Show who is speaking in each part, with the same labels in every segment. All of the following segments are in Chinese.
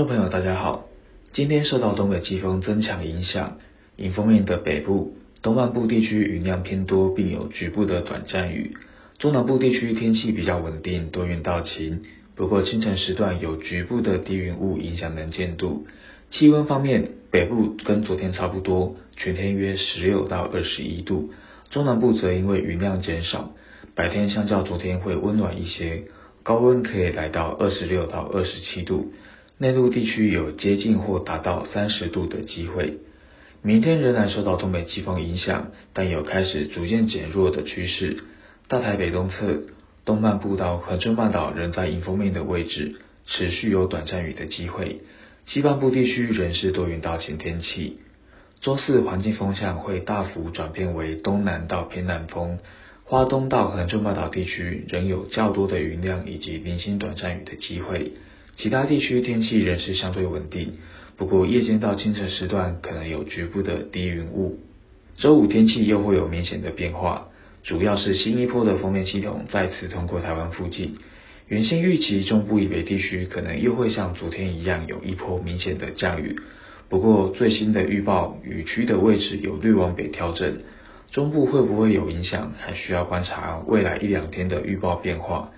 Speaker 1: 众朋友，大家好。今天受到东北季风增强影响，迎风面的北部、东半部地区云量偏多，并有局部的短暂雨。中南部地区天气比较稳定，多云到晴。不过清晨时段有局部的低云雾影响能见度。气温方面，北部跟昨天差不多，全天约十六到二十一度。中南部则因为云量减少，白天相较昨天会温暖一些，高温可以来到二十六到二十七度。内陆地区有接近或达到三十度的机会。明天仍然受到东北季风影响，但有开始逐渐减弱的趋势。大台北东侧。东半部到恒春半岛仍在迎风面的位置，持续有短暂雨的机会。西半部地区仍是多云到晴天气。周四环境风向会大幅转变为东南到偏南风，花东到恒春半岛地区仍有较多的云量以及零星短暂雨的机会。其他地区天气仍是相对稳定，不过夜间到清晨时段可能有局部的低云雾。周五天气又会有明显的变化。主要是新一波的锋面系统再次通过台湾附近，原先预期中部以北地区可能又会像昨天一样有一波明显的降雨，不过最新的预报雨区的位置有略往北调整，中部会不会有影响还需要观察未来一两天的预报变化，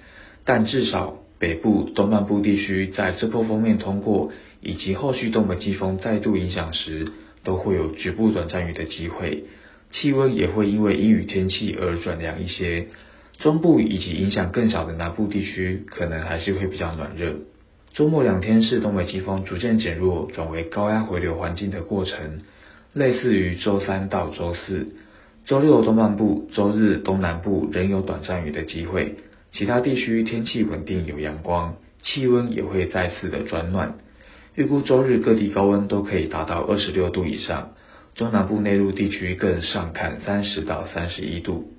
Speaker 1: 但至少北部东半部地区在这波锋面通过以及后续东北季风再度影响时，都会有局部短暂雨的机会。气温也会因为阴雨天气而转凉一些，中部以及影响更小的南部地区可能还是会比较暖热。周末两天是东北季风逐渐减弱转为高压回流环境的过程，类似于周三到周四。周六东半部、周日东南部仍有短暂雨的机会，其他地区天气稳定有阳光，气温也会再次的转暖。预估周日各地高温都可以达到二十六度以上。中南部内陆地区更上看三十到三十一度。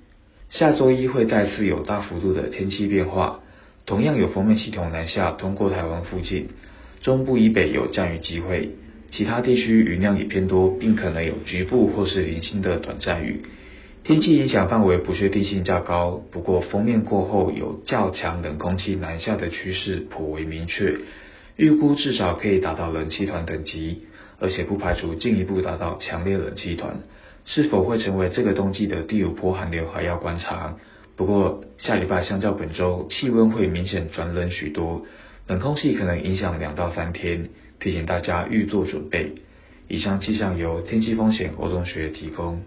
Speaker 1: 下周一会再次有大幅度的天气变化，同样有锋面系统南下通过台湾附近，中部以北有降雨机会，其他地区云量也偏多，并可能有局部或是零星的短暂雨。天气影响范围不确定性较高，不过锋面过后有较强冷空气南下的趋势颇为明确，预估至少可以达到冷气团等级。而且不排除进一步达到强烈冷气团，是否会成为这个冬季的第五波寒流还要观察。不过下礼拜相较本周，气温会明显转冷许多，冷空气可能影响两到三天，提醒大家预做准备。以上气象由天气风险活动学提供。